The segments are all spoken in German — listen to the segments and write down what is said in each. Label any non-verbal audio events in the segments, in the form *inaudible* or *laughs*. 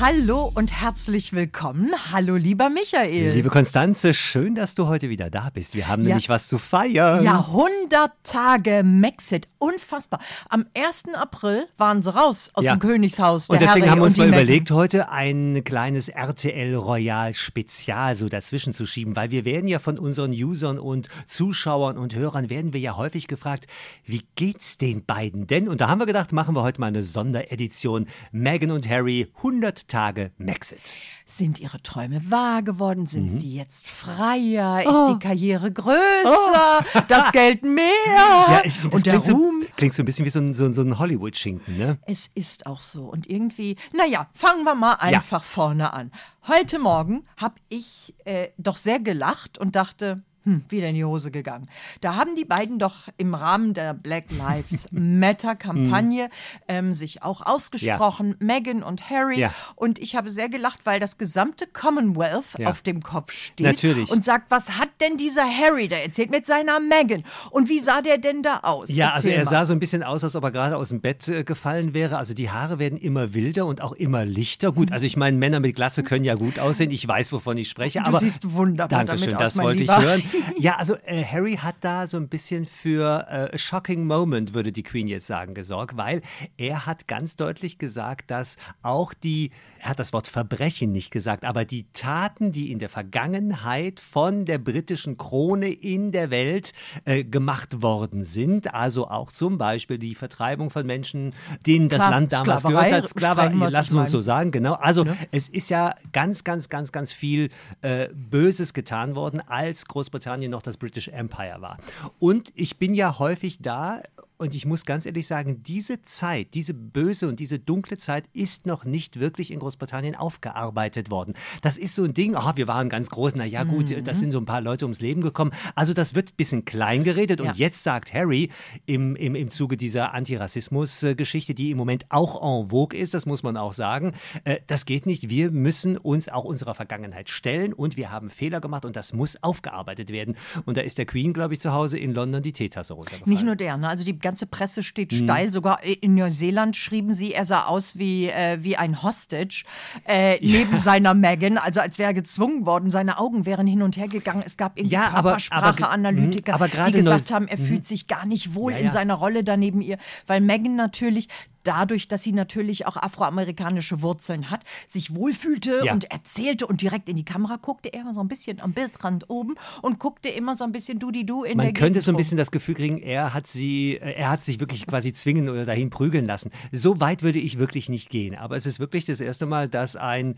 Hallo und herzlich willkommen. Hallo, lieber Michael. Liebe Konstanze, schön, dass du heute wieder da bist. Wir haben ja. nämlich was zu feiern. Ja, 100 Tage Maxit. Unfassbar. Am 1. April waren sie raus aus ja. dem Königshaus. und deswegen Harry haben wir uns mal überlegt, heute ein kleines RTL Royal Spezial so dazwischen zu schieben, weil wir werden ja von unseren Usern und Zuschauern und Hörern werden wir ja häufig gefragt, wie geht's den beiden denn? Und da haben wir gedacht, machen wir heute mal eine Sonderedition. Meghan und Harry 100 Tage Maxit. Sind Ihre Träume wahr geworden? Sind mhm. Sie jetzt freier? Oh. Ist die Karriere größer? Oh. Das Geld mehr? Ja, ich, und der klingt Ruhm? So, klingt so ein bisschen wie so ein, so, so ein Hollywood-Schinken, ne? Es ist auch so. Und irgendwie, naja, fangen wir mal einfach ja. vorne an. Heute Morgen habe ich äh, doch sehr gelacht und dachte, hm, wieder in die Hose gegangen. Da haben die beiden doch im Rahmen der Black Lives *laughs* Matter-Kampagne hm. ähm, sich auch ausgesprochen, ja. Meghan und Harry. Ja. Und ich habe sehr gelacht, weil das gesamte Commonwealth ja. auf dem Kopf steht Natürlich. und sagt, was hat denn dieser Harry da erzählt mit seiner Meghan? Und wie sah der denn da aus? Ja, Erzähl also er mal. sah so ein bisschen aus, als ob er gerade aus dem Bett äh, gefallen wäre. Also die Haare werden immer wilder und auch immer lichter. Gut, mhm. also ich meine, Männer mit Glatze können ja gut aussehen. Ich weiß, wovon ich spreche. Du aber siehst wunderbar Dankeschön, damit das aus, wollte Lieber. ich hören. Ja, also äh, Harry hat da so ein bisschen für äh, a shocking moment, würde die Queen jetzt sagen, gesorgt, weil er hat ganz deutlich gesagt, dass auch die, er hat das Wort Verbrechen nicht gesagt, aber die Taten, die in der Vergangenheit von der britischen Krone in der Welt äh, gemacht worden sind, also auch zum Beispiel die Vertreibung von Menschen, denen das Klar, Land damals Sklaverei, gehört hat, Sklaverei, lassen uns so sagen, genau. Also ne? es ist ja ganz, ganz, ganz, ganz viel äh, Böses getan worden, als Großbritannien noch das British Empire war. Und ich bin ja häufig da und ich muss ganz ehrlich sagen, diese Zeit, diese böse und diese dunkle Zeit ist noch nicht wirklich in Großbritannien aufgearbeitet worden. Das ist so ein Ding, oh, wir waren ganz groß, na ja gut, mhm. das sind so ein paar Leute ums Leben gekommen. Also das wird ein bisschen klein geredet. Ja. Und jetzt sagt Harry im, im, im Zuge dieser Antirassismus-Geschichte, die im Moment auch en vogue ist, das muss man auch sagen, äh, das geht nicht. Wir müssen uns auch unserer Vergangenheit stellen und wir haben Fehler gemacht und das muss aufgearbeitet werden. Und da ist der Queen, glaube ich, zu Hause in London die Teetasse runtergefallen. Nicht nur der, ne? also die ganze Presse steht mhm. steil. Sogar in Neuseeland schrieben sie, er sah aus wie, äh, wie ein Hostage äh, neben seiner Megan, also als wäre er gezwungen worden. Seine Augen wären hin und her gegangen. Es gab irgendwie ja, Körpersprache-Analytiker, mhm, die gesagt haben, er mhm. fühlt sich gar nicht wohl ja, ja. in seiner Rolle da neben ihr, weil Megan natürlich dadurch, dass sie natürlich auch afroamerikanische Wurzeln hat, sich wohlfühlte ja. und erzählte und direkt in die Kamera guckte, immer so ein bisschen am Bildrand oben und guckte immer so ein bisschen du-di-du in Man der Man könnte so ein bisschen das Gefühl kriegen, er hat sie, äh, er hat sich wirklich quasi zwingen oder dahin prügeln lassen. So weit würde ich wirklich nicht gehen. Aber es ist wirklich das erste Mal, dass ein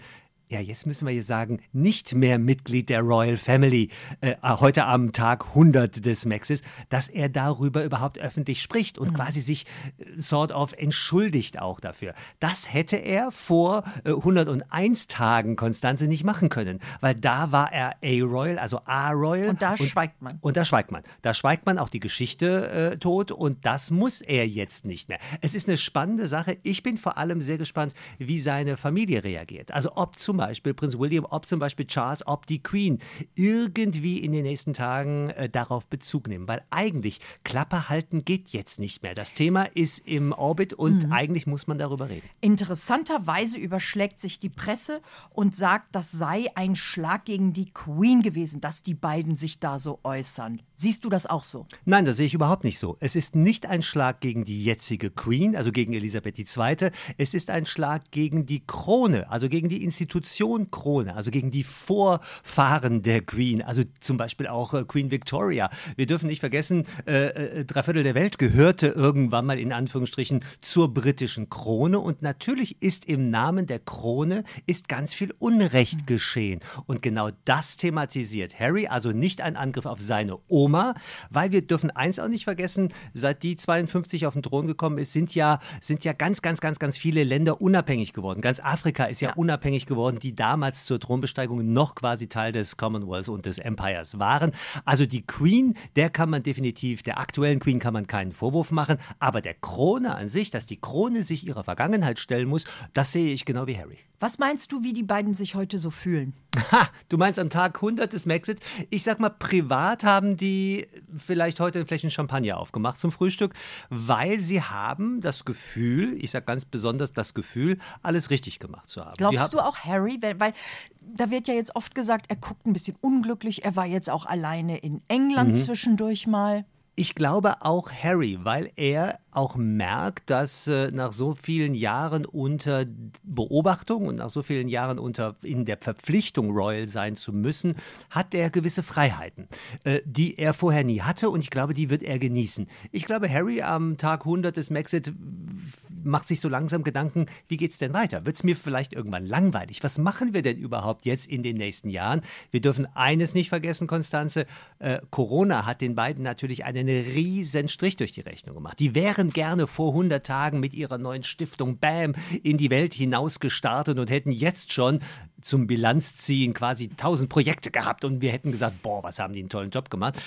ja, jetzt müssen wir hier sagen, nicht mehr Mitglied der Royal Family, äh, heute am Tag 100 des Maxis, dass er darüber überhaupt öffentlich spricht und mhm. quasi sich äh, sort of entschuldigt auch dafür. Das hätte er vor äh, 101 Tagen Konstanze nicht machen können, weil da war er A-Royal, also A-Royal. Und da und, schweigt man. Und da schweigt man. Da schweigt man auch die Geschichte äh, tot und das muss er jetzt nicht mehr. Es ist eine spannende Sache. Ich bin vor allem sehr gespannt, wie seine Familie reagiert. Also ob zum Beispiel Prinz William, ob zum Beispiel Charles, ob die Queen irgendwie in den nächsten Tagen äh, darauf Bezug nehmen. Weil eigentlich Klappe halten geht jetzt nicht mehr. Das Thema ist im Orbit und mhm. eigentlich muss man darüber reden. Interessanterweise überschlägt sich die Presse und sagt, das sei ein Schlag gegen die Queen gewesen, dass die beiden sich da so äußern. Siehst du das auch so? Nein, das sehe ich überhaupt nicht so. Es ist nicht ein Schlag gegen die jetzige Queen, also gegen Elisabeth II. Es ist ein Schlag gegen die Krone, also gegen die Institution Institution Krone, also gegen die Vorfahren der Queen, also zum Beispiel auch äh, Queen Victoria. Wir dürfen nicht vergessen, äh, äh, drei Viertel der Welt gehörte irgendwann mal in Anführungsstrichen zur britischen Krone und natürlich ist im Namen der Krone ist ganz viel Unrecht hm. geschehen und genau das thematisiert Harry, also nicht ein Angriff auf seine Oma, weil wir dürfen eins auch nicht vergessen, seit die 52 auf den Thron gekommen ist, sind ja, sind ja ganz, ganz, ganz, ganz viele Länder unabhängig geworden. Ganz Afrika ist ja, ja. unabhängig geworden worden, die damals zur Thronbesteigung noch quasi Teil des Commonwealth und des Empires waren. Also die Queen, der kann man definitiv, der aktuellen Queen kann man keinen Vorwurf machen, aber der Krone an sich, dass die Krone sich ihrer Vergangenheit stellen muss, das sehe ich genau wie Harry. Was meinst du, wie die beiden sich heute so fühlen? Ha, du meinst am Tag 100 des Maxit? Ich sag mal, privat haben die vielleicht heute ein Flächen Champagner aufgemacht zum Frühstück, weil sie haben das Gefühl, ich sag ganz besonders das Gefühl, alles richtig gemacht zu haben. Glaubst du auch Harry? Weil, weil, da wird ja jetzt oft gesagt, er guckt ein bisschen unglücklich. Er war jetzt auch alleine in England mhm. zwischendurch mal. Ich glaube auch Harry, weil er auch merkt, dass äh, nach so vielen Jahren unter Beobachtung und nach so vielen Jahren unter in der Verpflichtung Royal sein zu müssen, hat er gewisse Freiheiten, äh, die er vorher nie hatte und ich glaube, die wird er genießen. Ich glaube, Harry am Tag 100 des Maxit macht sich so langsam Gedanken, wie geht es denn weiter? Wird es mir vielleicht irgendwann langweilig? Was machen wir denn überhaupt jetzt in den nächsten Jahren? Wir dürfen eines nicht vergessen, Konstanze, äh, Corona hat den beiden natürlich einen riesen Strich durch die Rechnung gemacht. Die wären gerne vor 100 Tagen mit ihrer neuen Stiftung BAM in die Welt hinaus gestartet und hätten jetzt schon zum Bilanzziehen quasi 1000 Projekte gehabt. Und wir hätten gesagt, boah, was haben die einen tollen Job gemacht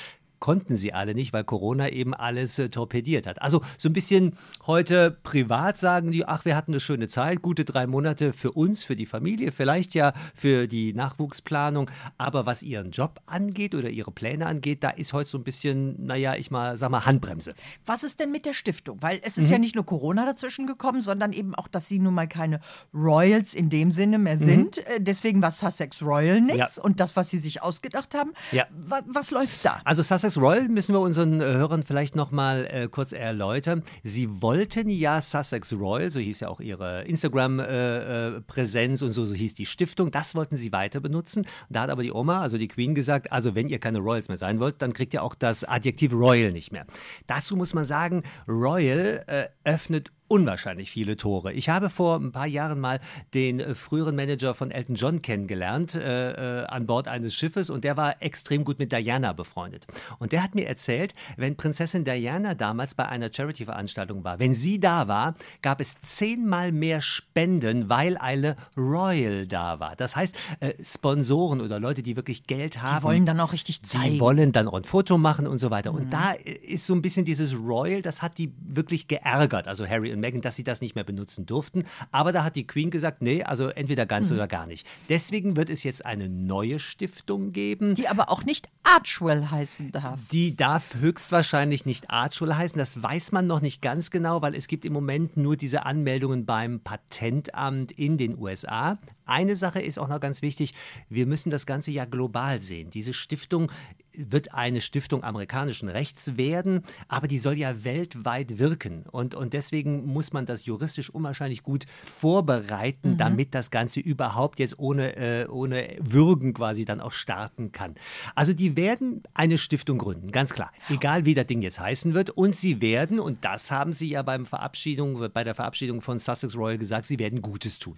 konnten sie alle nicht, weil Corona eben alles äh, torpediert hat. Also so ein bisschen heute privat sagen die, ach, wir hatten eine schöne Zeit, gute drei Monate für uns, für die Familie, vielleicht ja für die Nachwuchsplanung. Aber was ihren Job angeht oder ihre Pläne angeht, da ist heute so ein bisschen, naja, ich mal, sag mal, Handbremse. Was ist denn mit der Stiftung? Weil es ist mhm. ja nicht nur Corona dazwischen gekommen, sondern eben auch, dass sie nun mal keine Royals in dem Sinne mehr mhm. sind. Mhm. Deswegen war Sussex Royal nichts. Ja. Und das, was sie sich ausgedacht haben, ja. was, was läuft da? Also Sussex Royal müssen wir unseren äh, Hörern vielleicht noch mal äh, kurz erläutern. Sie wollten ja Sussex Royal, so hieß ja auch ihre Instagram-Präsenz äh, äh und so, so hieß die Stiftung, das wollten sie weiter benutzen. Da hat aber die Oma, also die Queen, gesagt, also wenn ihr keine Royals mehr sein wollt, dann kriegt ihr auch das Adjektiv Royal nicht mehr. Dazu muss man sagen, Royal äh, öffnet unwahrscheinlich viele Tore. Ich habe vor ein paar Jahren mal den äh, früheren Manager von Elton John kennengelernt äh, äh, an Bord eines Schiffes und der war extrem gut mit Diana befreundet. Und der hat mir erzählt, wenn Prinzessin Diana damals bei einer Charity-Veranstaltung war, wenn sie da war, gab es zehnmal mehr Spenden, weil eine Royal da war. Das heißt, äh, Sponsoren oder Leute, die wirklich Geld haben, die wollen dann auch richtig zeigen. Die wollen dann auch ein Foto machen und so weiter. Mhm. Und da ist so ein bisschen dieses Royal, das hat die wirklich geärgert. Also Harry und Meghan, dass sie das nicht mehr benutzen durften. Aber da hat die Queen gesagt, nee, also entweder ganz mhm. oder gar nicht. Deswegen wird es jetzt eine neue Stiftung geben. Die aber auch nicht Archwell heißen darf. Die darf höchstwahrscheinlich nicht Archwell heißen. Das weiß man noch nicht ganz genau, weil es gibt im Moment nur diese Anmeldungen beim Patentamt in den USA. Eine Sache ist auch noch ganz wichtig, wir müssen das Ganze ja global sehen. Diese Stiftung wird eine Stiftung amerikanischen Rechts werden, aber die soll ja weltweit wirken. Und, und deswegen muss man das juristisch unwahrscheinlich gut vorbereiten, mhm. damit das Ganze überhaupt jetzt ohne, äh, ohne Würgen quasi dann auch starten kann. Also die werden eine Stiftung gründen, ganz klar. Egal wie das Ding jetzt heißen wird. Und sie werden, und das haben sie ja beim Verabschiedung, bei der Verabschiedung von Sussex Royal gesagt, sie werden Gutes tun.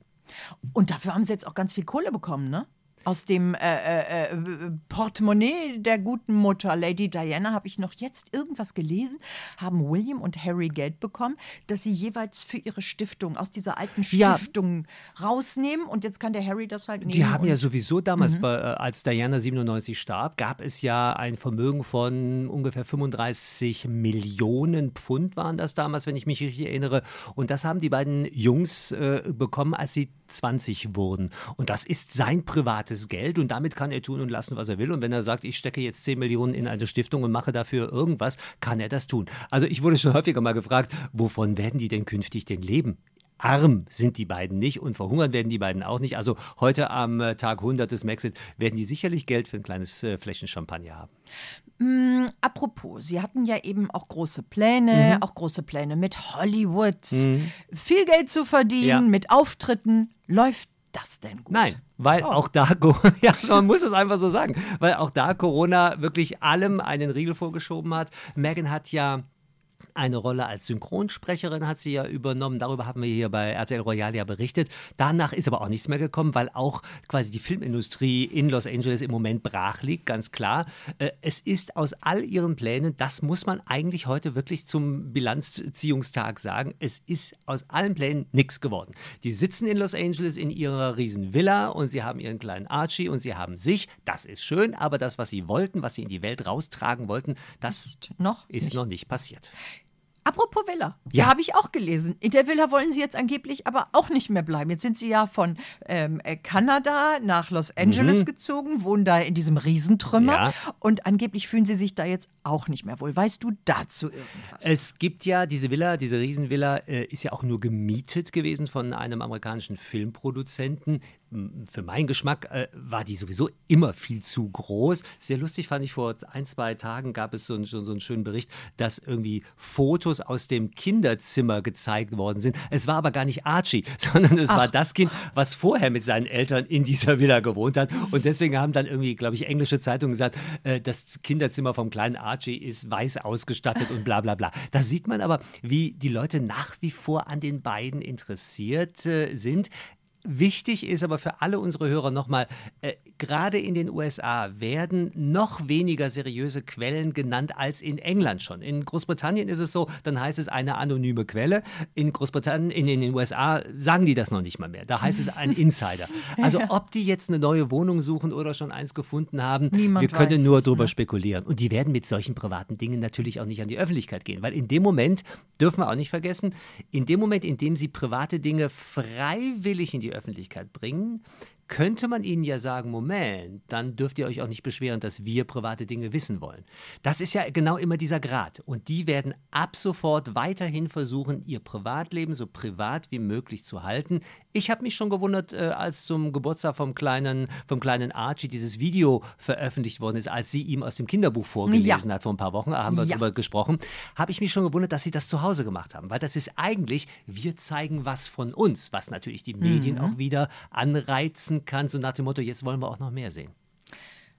Und dafür haben sie jetzt auch ganz viel Kohle bekommen, ne? Aus dem äh, äh, äh, Portemonnaie der guten Mutter Lady Diana habe ich noch jetzt irgendwas gelesen, haben William und Harry Geld bekommen, dass sie jeweils für ihre Stiftung aus dieser alten Stiftung ja. rausnehmen und jetzt kann der Harry das halt nehmen. Die haben ja sowieso damals, mhm. bei, äh, als Diana 97 starb, gab es ja ein Vermögen von ungefähr 35 Millionen Pfund waren das damals, wenn ich mich richtig erinnere. Und das haben die beiden Jungs äh, bekommen, als sie 20 wurden. Und das ist sein privates Geld und damit kann er tun und lassen, was er will. Und wenn er sagt, ich stecke jetzt 10 Millionen in eine Stiftung und mache dafür irgendwas, kann er das tun. Also ich wurde schon häufiger mal gefragt, wovon werden die denn künftig denn leben? Arm sind die beiden nicht und verhungern werden die beiden auch nicht. Also heute am äh, Tag 100 des Maxit werden die sicherlich Geld für ein kleines äh, Fläschchen Champagner haben. Mm, apropos, Sie hatten ja eben auch große Pläne, mhm. auch große Pläne mit Hollywood, mhm. viel Geld zu verdienen, ja. mit Auftritten. Läuft das denn gut? Nein, weil oh. auch da, *laughs* ja, man muss es einfach so sagen, weil auch da Corona wirklich allem einen Riegel vorgeschoben hat. Megan hat ja Eine Rolle als Synchronsprecherin hat sie ja übernommen. Darüber haben wir hier bei RTL Royal ja berichtet. Danach ist aber auch nichts mehr gekommen, weil auch quasi die Filmindustrie in Los Angeles im Moment brach liegt, ganz klar. Äh, es ist aus all ihren Plänen, das muss man eigentlich heute wirklich zum Bilanzziehungstag sagen, es ist aus allen Plänen nichts geworden. Die sitzen in Los Angeles in ihrer riesen Villa und sie haben ihren kleinen Archie und sie haben sich. Das ist schön, aber das, was sie wollten, was sie in die Welt raustragen wollten, das ist noch, ist nicht. noch nicht passiert. Apropos Villa, ja, habe ich auch gelesen. In der Villa wollen sie jetzt angeblich aber auch nicht mehr bleiben. Jetzt sind sie ja von ähm, äh, Kanada nach Los Angeles mhm. gezogen, wohnen da in diesem Riesentrümmer ja. und angeblich fühlen sie sich da jetzt auch nicht mehr wohl. Weißt du dazu irgendwas? Es gibt ja diese Villa, diese Riesenvilla äh, ist ja auch nur gemietet gewesen von einem amerikanischen Filmproduzenten für meinen Geschmack äh, war die sowieso immer viel zu groß. Sehr lustig fand ich, vor ein, zwei Tagen gab es so, ein, so, so einen schönen Bericht, dass irgendwie Fotos aus dem Kinderzimmer gezeigt worden sind. Es war aber gar nicht Archie, *laughs* sondern es Ach. war das Kind, was vorher mit seinen Eltern in dieser Villa gewohnt hat. Und deswegen haben dann irgendwie, glaube ich, englische Zeitungen gesagt, äh, das Kinderzimmer vom kleinen Archie ist weiß ausgestattet und bla bla bla. Da sieht man aber, wie die Leute nach wie vor an den beiden interessiert äh, sind. Wichtig ist aber für alle unsere Hörer nochmal, äh, gerade in den USA werden noch weniger seriöse Quellen genannt als in England schon. In Großbritannien ist es so, dann heißt es eine anonyme Quelle. In Großbritannien, in, in den USA sagen die das noch nicht mal mehr. Da heißt es ein *laughs* Insider. Also ob die jetzt eine neue Wohnung suchen oder schon eins gefunden haben, Niemand wir können nur darüber ne? spekulieren. Und die werden mit solchen privaten Dingen natürlich auch nicht an die Öffentlichkeit gehen, weil in dem Moment, dürfen wir auch nicht vergessen, in dem Moment, in dem sie private Dinge freiwillig in die Öffentlichkeit bringen, könnte man ihnen ja sagen, Moment, dann dürft ihr euch auch nicht beschweren, dass wir private Dinge wissen wollen. Das ist ja genau immer dieser Grad. Und die werden ab sofort weiterhin versuchen, ihr Privatleben so privat wie möglich zu halten. Ich habe mich schon gewundert, äh, als zum Geburtstag vom kleinen, vom kleinen Archie dieses Video veröffentlicht worden ist, als sie ihm aus dem Kinderbuch vorgelesen ja. hat vor ein paar Wochen, haben wir ja. darüber gesprochen, habe ich mich schon gewundert, dass sie das zu Hause gemacht haben. Weil das ist eigentlich, wir zeigen was von uns, was natürlich die Medien mhm. auch wieder anreizen lesen kann, so nach dem Motto, jetzt wollen wir auch noch mehr sehen.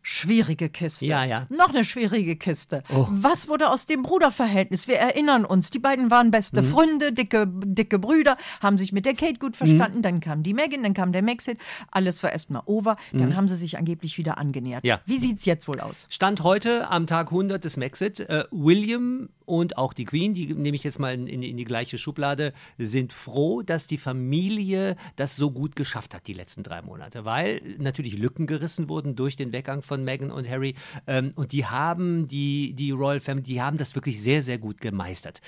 Schwierige Kiste. Ja, ja. Noch eine schwierige Kiste. Oh. Was wurde aus dem Bruderverhältnis? Wir erinnern uns, die beiden waren beste mhm. Freunde, dicke, dicke Brüder, haben sich mit der Kate gut verstanden. Mhm. Dann kam die Megan, dann kam der Maxit. Alles war erstmal over. Dann mhm. haben sie sich angeblich wieder angenähert. Ja. Wie sieht es jetzt wohl aus? Stand heute am Tag 100 des Maxit. Äh, William und auch die Queen, die nehme ich jetzt mal in, in, in, die gleiche Schublade, sind froh, dass die Familie das so gut geschafft hat die letzten drei Monate, weil natürlich Lücken gerissen wurden durch den Weggang von Meghan und Harry ähm, und die haben die, die Royal Family, die haben das wirklich sehr, sehr gut gemeistert.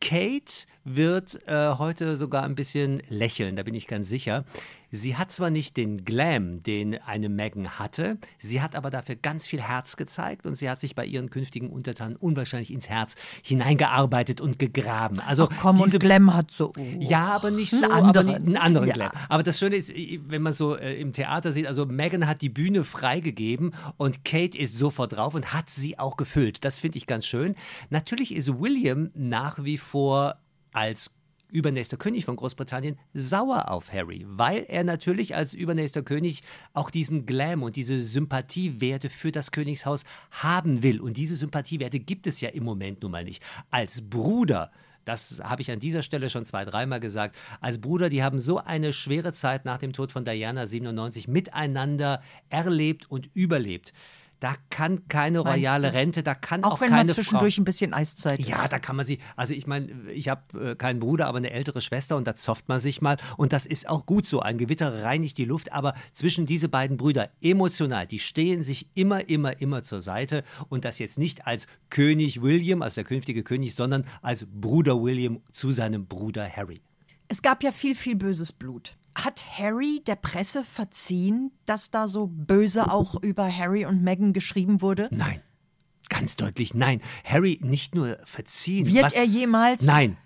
Kate wird äh, heute sogar ein bisschen lächeln, da bin ich ganz sicher. Sie hat zwar nicht den Glam, den eine Megan hatte, sie hat aber dafür ganz viel Herz gezeigt und sie hat sich bei ihren künftigen Untertanen unwahrscheinlich ins Herz hineingearbeitet und gegraben. Also Ach komm, diese, und Glam hat so. Oh, ja, aber nicht so, einen anderen, aber einen anderen ja. Glam. Aber das Schöne ist, wenn man so äh, im Theater sieht, also Megan hat die Bühne freigegeben und Kate ist sofort drauf und hat sie auch gefüllt. Das finde ich ganz schön. Natürlich ist William nach wie vor als übernächster König von Großbritannien sauer auf Harry, weil er natürlich als übernächster König auch diesen Glam und diese Sympathiewerte für das Königshaus haben will. Und diese Sympathiewerte gibt es ja im Moment nun mal nicht. Als Bruder das habe ich an dieser Stelle schon zwei, dreimal gesagt. Als Bruder, die haben so eine schwere Zeit nach dem Tod von Diana 97 miteinander erlebt und überlebt. Da kann keine royale Rente, da kann auch, auch wenn man zwischendurch Frau, ein bisschen Eiszeit ist. Ja, da kann man sie. Also ich meine, ich habe äh, keinen Bruder, aber eine ältere Schwester und da zofft man sich mal und das ist auch gut so. Ein Gewitter reinigt die Luft, aber zwischen diese beiden Brüder emotional, die stehen sich immer, immer, immer zur Seite und das jetzt nicht als König William, als der künftige König, sondern als Bruder William zu seinem Bruder Harry. Es gab ja viel, viel böses Blut. Hat Harry der Presse verziehen, dass da so böse auch über Harry und Meghan geschrieben wurde? Nein. Ganz deutlich nein. Harry nicht nur verziehen. Wird was, er jemals? Nein.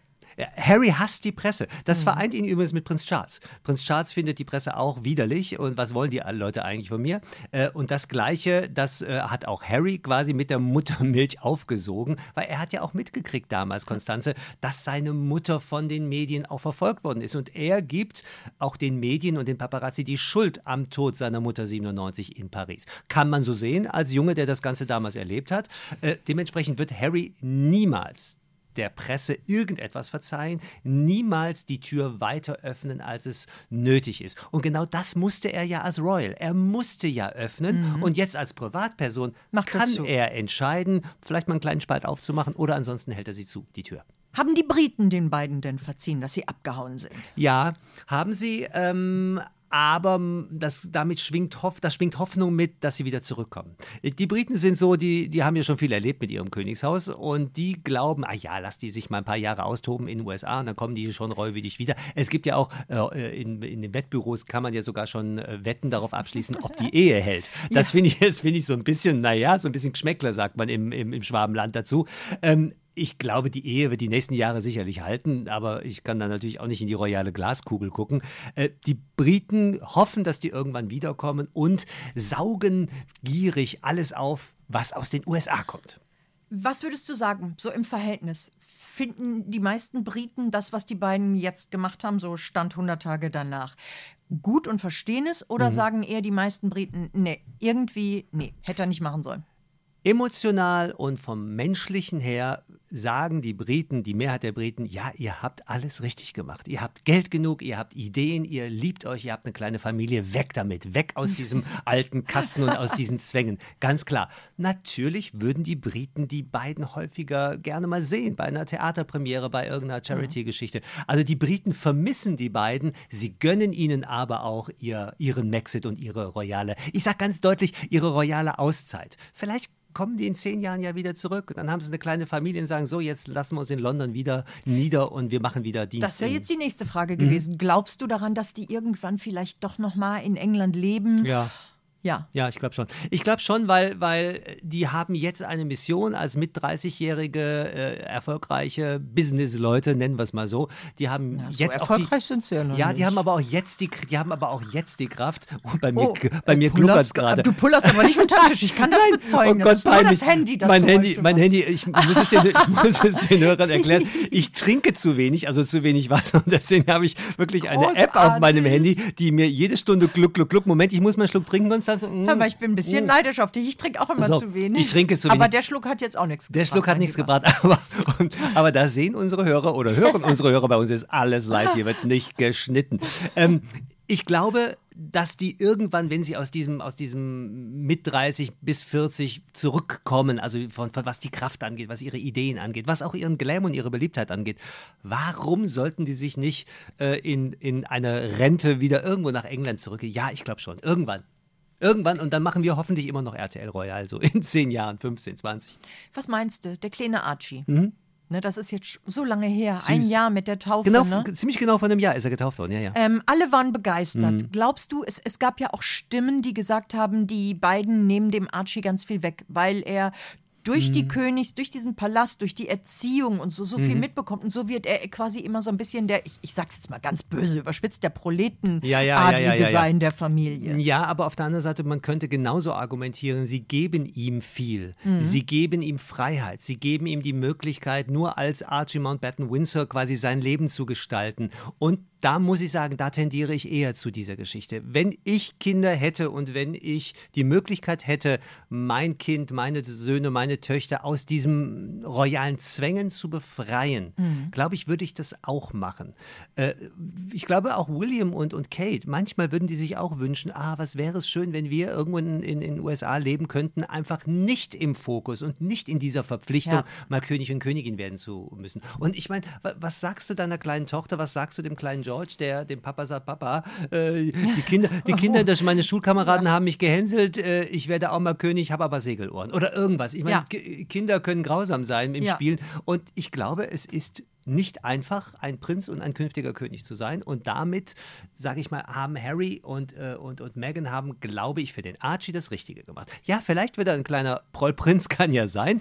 Harry hasst die Presse. Das mhm. vereint ihn übrigens mit Prinz Charles. Prinz Charles findet die Presse auch widerlich und was wollen die Leute eigentlich von mir? Äh, und das Gleiche, das äh, hat auch Harry quasi mit der Muttermilch aufgesogen, weil er hat ja auch mitgekriegt damals, Konstanze, dass seine Mutter von den Medien auch verfolgt worden ist. Und er gibt auch den Medien und den Paparazzi die Schuld am Tod seiner Mutter 97 in Paris. Kann man so sehen, als Junge, der das Ganze damals erlebt hat. Äh, dementsprechend wird Harry niemals der Presse irgendetwas verzeihen, niemals die Tür weiter öffnen, als es nötig ist. Und genau das musste er ja als Royal. Er musste ja öffnen und jetzt als Privatperson Mhm. Macht kann zu. er entscheiden, vielleicht mal einen kleinen Spalt aufzumachen oder ansonsten hält er sie zu, die Tür. Haben die Briten den beiden denn verziehen, dass sie abgehauen sind? Ja, haben sie, ähm, aber das, damit schwingt, Hoff, das schwingt Hoffnung mit, dass sie wieder zurückkommen. Die Briten sind so, die, die haben ja schon viel erlebt mit ihrem Königshaus und die glauben, ah ja, lass die sich mal ein paar Jahre austoben in den USA und dann kommen die schon reumütig wieder. Es gibt ja auch, äh, in, in den Wettbüros kann man ja sogar schon äh, Wetten darauf abschließen, ob die Ehe hält. *laughs* Das finde ich, das finde ich so ein bisschen, naja, so ein bisschen Geschmäckler, sagt man im, im, im Schwabenland dazu. Ähm, ich glaube, die Ehe wird die nächsten Jahre sicherlich halten, aber ich kann da natürlich auch nicht in die royale Glaskugel gucken. Äh, die Briten hoffen, dass die irgendwann wiederkommen und saugen gierig alles auf, was aus den USA kommt. Was würdest du sagen, so im Verhältnis? Finden die meisten Briten das, was die beiden jetzt gemacht haben, so Stand 100 Tage danach, gut und verstehen es? Oder Mhm. sagen eher die meisten Briten, nee, irgendwie, nee, hätte er nicht machen sollen? Emotional und vom menschlichen her sagen die Briten, die Mehrheit der Briten, ja, ihr habt alles richtig gemacht. Ihr habt Geld genug, ihr habt Ideen, ihr liebt euch, ihr habt eine kleine Familie. Weg damit, weg aus diesem *laughs* alten Kasten und aus diesen Zwängen. Ganz klar. Natürlich würden die Briten die beiden häufiger gerne mal sehen, bei einer Theaterpremiere, bei irgendeiner Charity-Geschichte. Also die Briten vermissen die beiden, sie gönnen ihnen aber auch ihr, ihren Maxit und ihre royale, ich sage ganz deutlich, ihre royale Auszeit. Vielleicht kommen die in zehn Jahren ja wieder zurück. Und dann haben sie eine kleine Familie und sagen, so, jetzt lassen wir uns in London wieder nieder und wir machen wieder Dienst. Das wäre jetzt die nächste Mhm. Frage gewesen. Glaubst du daran, dass die irgendwann vielleicht doch noch mal in England leben? Ja. Ja. Ja, ich glaube schon. Ich glaube schon, weil, weil die haben jetzt eine Mission als mit 30-jährige äh, erfolgreiche Business-Leute, nennen wir es mal so. Die haben Na, so jetzt auch erfolgreich die, sind sie ja noch Ja, die nicht. haben aber auch jetzt die, die haben aber auch jetzt die Kraft. Und bei mir, Oh, bei mir gluckert gerade. Du pullerst aber nicht unter den Tisch. Ich kann das Nein, bezeugen. oh das ist Gott, peinlich. das Handy, das mein Geräusch Handy, mein. Handy, ich muss, es den, ich *laughs* muss es den Hörern erklären. Ich trinke zu wenig, also zu wenig Wasser und deswegen habe ich wirklich eine App auf meinem Großartig. Handy, die mir jede Stunde gluck, gluck, gluck. Moment, ich muss mal einen Schluck trinken, Mm. Hör mal, ich bin ein bisschen neidisch auf dich. Ich trinke auch immer auf, zu wenig. ich trinke zu Aber wenig. der Schluck hat jetzt auch nichts Der gebracht. Schluck hat nichts gebracht, aber, und, aber da sehen unsere Hörer oder hören *laughs* unsere Hörer, bei uns ist alles live, hier wird nicht geschnitten. Ähm, ich glaube, dass die irgendwann, wenn sie aus diesem, aus diesem mit 30 bis 40 zurückkommen, also von, von was die Kraft angeht, was ihre Ideen angeht, was auch ihren Glam und ihre Beliebtheit angeht, warum sollten die sich nicht äh, in, in eine Rente wieder irgendwo nach England zurückgehen? Ja, ich glaube schon. Irgendwann. Irgendwann und dann machen wir hoffentlich immer noch RTL Royal, so in 10 Jahren, 15, 20. Was meinst du? Der kleine Archie. Ne, das ist jetzt so lange her. Ein Mhm. Süß. Jahr mit der Taufe. Genau, ne? ziemlich genau vor einem Jahr ist er getauft worden, ja, ja. Ähm, alle waren begeistert. Mhm. Glaubst du, es, es gab ja auch Stimmen, die gesagt haben, die beiden nehmen dem Archie ganz viel weg, weil er durch Mhm. die Königs, durch diesen Palast, durch die Erziehung und so, so Mhm. viel mitbekommt. Und so wird er quasi immer so ein bisschen der, ich, ich sag's jetzt mal ganz böse, überspitzt, der Proletenadlige Ja, ja, ja, sein der Familie. Ja, aber auf der anderen Seite, man könnte genauso argumentieren, sie geben ihm viel. Sie geben ihm Freiheit. Sie geben ihm die Möglichkeit, nur als Archie Mountbatten Windsor quasi sein Leben zu gestalten. Und da muss ich sagen, da tendiere ich eher zu dieser Geschichte. Wenn ich Kinder hätte und wenn ich die Möglichkeit hätte, mein Kind, meine Söhne, meine Töchter aus diesem royalen Zwängen zu befreien, glaube ich, würde ich das auch machen. Äh, ich glaube auch William und, und Kate, manchmal würden die sich auch wünschen, ah, was wäre es schön, wenn wir irgendwo in in den USA leben könnten, einfach nicht im Fokus und nicht in dieser Verpflichtung, Ja. mal König und Königin werden zu müssen. Und ich meine, wa- was sagst du deiner kleinen Tochter, was sagst du dem kleinen George, der dem Papa sagt, Papa, äh, die Kinder, die Kinder, *laughs* das, meine Schulkameraden haben mich gehänselt, äh, ich werde auch mal König, habe aber Segelohren oder irgendwas. Ich meine, Ja. Ki- Kinder können grausam sein im Ja. Spielen und ich glaube, es ist nicht einfach, ein Prinz und ein künftiger König zu sein. Und damit, sage ich mal, haben Harry und, äh, und, und Meghan haben, glaube ich, für den Archie das Richtige gemacht. Ja, vielleicht wird er ein kleiner Prollprinz, *laughs* kann ja sein.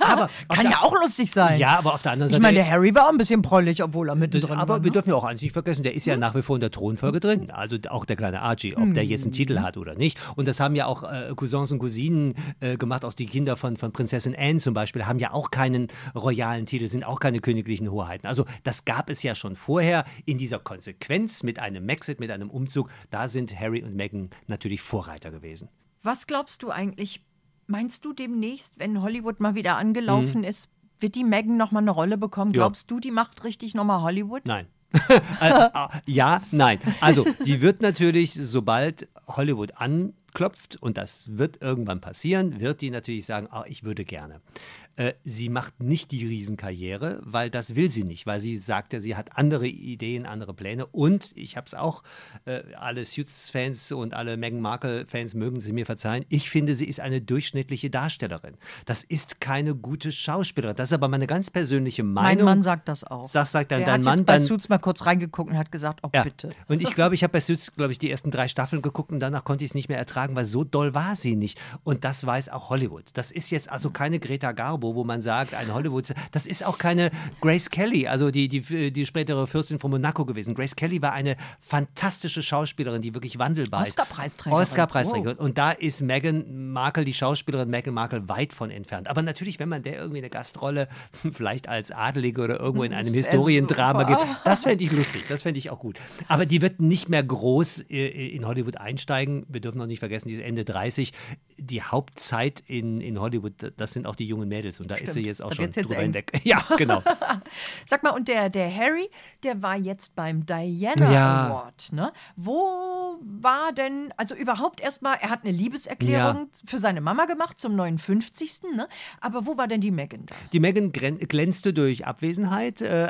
Aber *laughs* Kann ja auch lustig sein. Ja, aber auf der anderen Ich Seite. meine, der Harry war auch ein bisschen prollig, obwohl er mittendrin aber war. wir Ne? dürfen ja auch eins nicht vergessen, der ist ja nach wie vor in der Thronfolge drin. Also auch der kleine Archie, ob der jetzt einen Titel hat oder nicht. Und das haben ja auch äh, Cousins und Cousinen äh, gemacht, auch die Kinder von, von Prinzessin Anne zum Beispiel, haben ja auch keinen royalen Titel, sind auch keine königlichen Hoheiten. Also das gab es ja schon vorher in dieser Konsequenz mit einem Maxit, mit einem Umzug. Da sind Harry und Meghan natürlich Vorreiter gewesen. Was glaubst du eigentlich? Meinst du demnächst, wenn Hollywood mal wieder angelaufen Mhm. ist, Wird die Megan nochmal eine Rolle bekommen? Ja. Glaubst du, die macht richtig nochmal Hollywood? Nein. *laughs* Äh, ja, nein. Also, die wird natürlich, sobald Hollywood anklopft, und das wird irgendwann passieren, wird die natürlich sagen, ah, ich würde gerne. Äh, sie macht nicht die Riesenkarriere, weil das will sie nicht, weil sie sagt ja, sie hat andere Ideen, andere Pläne. Und ich habe es auch, äh, alle Suits-Fans und alle Meghan Markle-Fans mögen sie mir verzeihen, ich finde, sie ist eine durchschnittliche Darstellerin. Das ist keine gute Schauspielerin. Das ist aber meine ganz persönliche Mein Meinung. Mann sagt das auch. Sag, sagt dann Der dein hat Mann, jetzt bei Suits mal kurz reingeguckt und hat gesagt, oh ja. bitte. Und ich glaube, ich habe bei Suits, glaube ich, die ersten drei Staffeln geguckt und danach konnte ich es nicht mehr ertragen, weil so doll war sie nicht. Und das weiß auch Hollywood. Das ist jetzt also keine Greta Garbo, wo man sagt, ein Hollywood. Das ist auch keine Grace Kelly, also die, die, die spätere Fürstin von Monaco gewesen. Grace Kelly war eine fantastische Schauspielerin, die wirklich wandelbar ist. Oscar-Preisträgerin. Oscar-Preisträgerin. Und da ist Meghan Markle, die Schauspielerin Meghan Markle, weit von entfernt. Aber natürlich, wenn man der irgendwie eine Gastrolle, *laughs* vielleicht als Adelige oder irgendwo in einem Historiendrama super. gibt, das fände ich lustig, das fände ich auch gut. Aber die wird nicht mehr groß äh, in Hollywood einsteigen. Wir dürfen noch nicht vergessen, die ist Ende 30. Die Hauptzeit in, in Hollywood, das sind auch die jungen Mädels. Und da ist sie Stimmt. jetzt auch Da schon jetzt drüber hinweg. *laughs* Ja, genau. *laughs* Sag mal, und der, der Harry, der war jetzt beim Diana Ja. Award, ne? Wo war denn, also überhaupt erstmal, er hat eine Liebeserklärung für seine Mama gemacht zum 59. Ne? Aber wo war denn die Megan da? Die Megan glänzte durch Abwesenheit. Äh,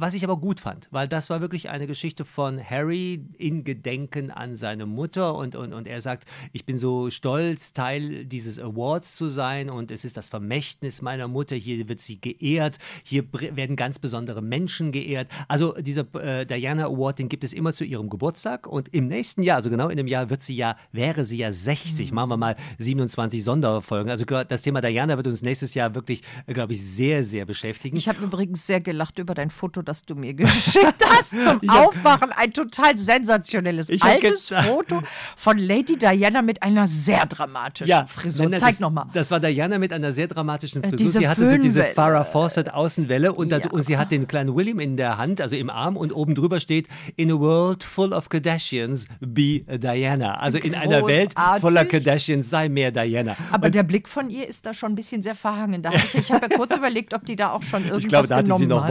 was ich aber gut fand, weil das war wirklich eine Geschichte von Harry in Gedenken an seine Mutter und, und, und er sagt, ich bin so stolz, Teil dieses Awards zu sein und es ist das Vermächtnis meiner Mutter, hier wird sie geehrt, hier werden ganz besondere Menschen geehrt. Also dieser äh, Diana Award, den gibt es immer zu ihrem Geburtstag und im nächsten Jahr, also genau in einem Jahr, wird sie ja, wäre sie ja 60. Machen wir mal 27 Sonderfolgen. Also das Thema Diana wird uns nächstes Jahr wirklich, glaube ich, sehr, sehr beschäftigen. Ich habe übrigens sehr gelacht über dein Foto, das du mir *laughs* geschickt hast zum Ich Aufwachen. Ein total sensationelles altes Foto von Lady Diana mit einer sehr dramatischen Frisur. nein, nein, Zeig nochmal. Das war Diana mit einer sehr dramatischen Äh, Frisur. diese sie hatte so diese. Farrah Fawcett Außenwelle und, da, Ja. und sie hat den kleinen William in der Hand, also im Arm und oben drüber steht In a world full of Kardashians, be Diana. Also in einer Welt voller Kardashians, sei mehr Diana. Aber der Blick von ihr ist da schon ein bisschen sehr verhangen. Da hab ich ich habe ja kurz *laughs* überlegt, ob die da auch schon irgendwas Ich glaube, da hatte sie noch hat.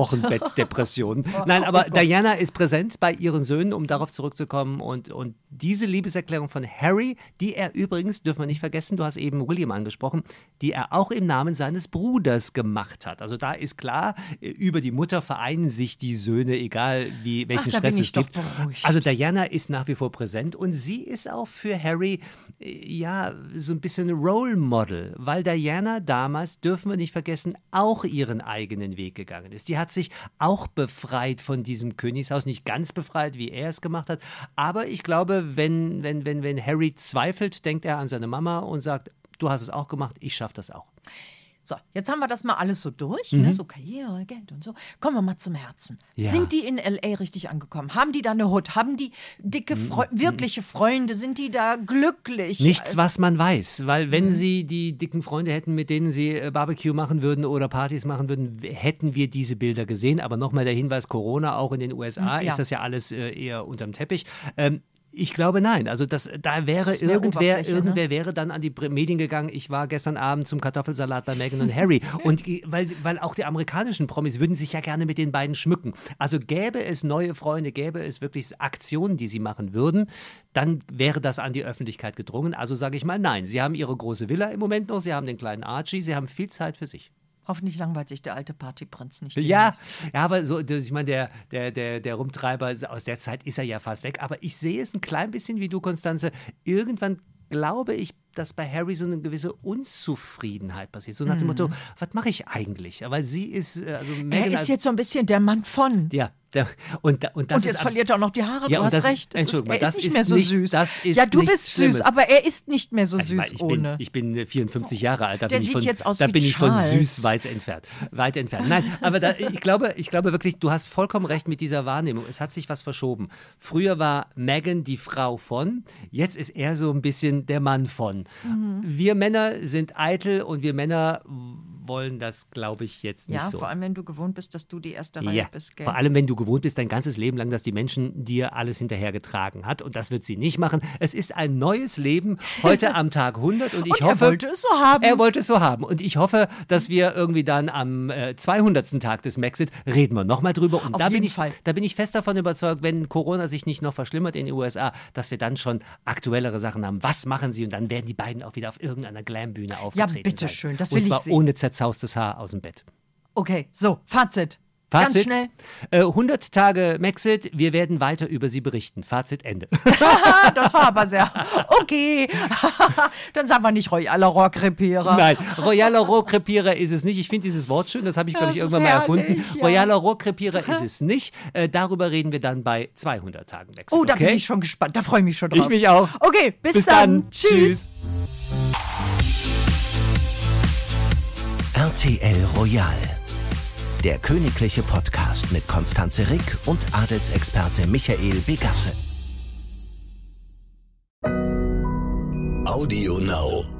Wochenbettdepressionen. Nein, aber Diana ist präsent bei ihren Söhnen, um darauf zurückzukommen. Und, und diese Liebeserklärung von Harry, die er übrigens, dürfen wir nicht vergessen, du hast eben William angesprochen, die er auch im Namen seines Bruders gemacht hat. Also da ist klar, äh, über die Mutter vereinen sich die Söhne, egal wie, welchen Ach, Stress es gibt. beruhigt. Also Diana ist nach wie vor präsent und sie ist auch für Harry äh, ja so ein bisschen Role Model, weil Diana damals, dürfen wir nicht vergessen, auch ihren eigenen Weg gegangen ist. Die hat sich auch befreit von diesem Königshaus, nicht ganz befreit, wie er es gemacht hat, aber ich glaube, wenn, wenn, wenn, wenn Harry zweifelt, denkt er an seine Mama und sagt, du hast es auch gemacht, ich schaffe das auch. So, jetzt haben wir das mal alles so durch, ne? so Karriere, Geld und so. Kommen wir mal zum Herzen. Mhm. Ja. Sind die in L.A. richtig angekommen? Haben die da eine Hut? Haben die dicke, Freu wirkliche Freunde? Sind die da glücklich? Mhm. Nichts, was man weiß, weil Mhm. wenn sie die dicken Freunde hätten, mit denen sie äh, Barbecue machen würden oder Partys machen würden, hätten wir diese Bilder gesehen. Aber nochmal der Hinweis, Corona, auch in den USA Ja. ist das ja alles äh, eher unterm Teppich. Ähm, ich glaube nein. Also das, da wäre mehr irgendwer, ne? irgendwer wäre dann an die Medien gegangen. Ich war gestern Abend zum Kartoffelsalat bei Meghan und Harry. *laughs* Und weil, weil auch die amerikanischen Promis würden sich ja gerne mit den beiden schmücken. Also gäbe es neue Freunde, gäbe es wirklich Aktionen, die sie machen würden, dann wäre das an die Öffentlichkeit gedrungen. Also sage ich mal nein. Sie haben ihre große Villa im Moment noch, sie haben den kleinen Archie, sie haben viel Zeit für sich. Hoffentlich langweilt sich der alte Partyprinz nicht. Ja, demnächst. ja, aber so, ich meine, der, der, der, der Rumtreiber aus der Zeit ist er ja fast weg. Aber ich sehe es ein klein bisschen wie du, Konstanze. Irgendwann glaube ich, dass bei Harry so eine gewisse Unzufriedenheit passiert. So nach dem Motto, was mache ich eigentlich? Weil sie ist, äh, also Er ist jetzt so ein bisschen der Mann von. ja, der, und, und das und jetzt ist verliert er auch noch die Haare. Ja, du hast das- recht. Das ist, Entschuldigung, er das ist nicht ist mehr so nicht- süß. ist ja, du bist Schlimmes. süß, aber er ist nicht mehr so süß ich, meine, ich, bin, ohne. ich bin äh, 54 Jahre alt, da Der bin ich von, jetzt aus da bin ich von süß weit entfernt. Weit entfernt. Nein, aber da, ich, glaube, ich glaube wirklich, du hast vollkommen recht mit dieser Wahrnehmung. Es hat sich was verschoben. Früher war Megan die Frau von, jetzt ist er so ein bisschen der Mann von. Mhm. Wir Männer sind eitel und wir Männer wollen das, glaube ich, jetzt nicht ja, so. vor allem, wenn du gewohnt bist, dass du die erste Reihe Ja, bist. Gell? vor allem wenn du gewohnt bist, dein ganzes Leben lang, dass die Menschen dir alles hinterhergetragen hat und das wird sie nicht machen. Es ist ein neues Leben *laughs* heute am Tag 100 und ich Und hoffe, er wollte es so haben. er wollte es so haben und ich hoffe, dass wir irgendwie dann am äh, 200. Tag des Maxit reden wir nochmal drüber und Auf da bin ich Fall. da bin ich fest davon überzeugt, wenn Corona sich nicht noch verschlimmert in den USA, dass wir dann schon aktuellere Sachen haben. Was machen sie und dann werden die beiden auch wieder auf irgendeiner Glambühne auftreten. bitteschön, sein. das und will ich zwar sehen. ohne zerzaustes Haar aus dem Bett. Okay, so, Fazit. Fazit, Ganz schnell. Äh, 100 Tage Maxit, wir werden weiter über sie berichten. Fazit Ende. *laughs* Das war aber sehr. Okay. *laughs* Dann sagen wir nicht royaler Rohrkrepierer. Nein, Royaler Rohrkrepierer ist es nicht. Ich finde dieses Wort schön, das habe ich, glaube ich, irgendwann mal herrlich, erfunden. ja. Royaler Rohrkrepierer ist es nicht. Äh, darüber reden wir dann bei 200 Tagen Maxit. Oh, da okay? bin ich schon gespannt. Da freue ich mich schon drauf. Ich mich auch. Okay, bis, Bis dann. dann. Tschüss. RTL Royal. Der königliche Podcast mit Konstanze Rick und Adelsexperte Michael Begasse. Audio Now.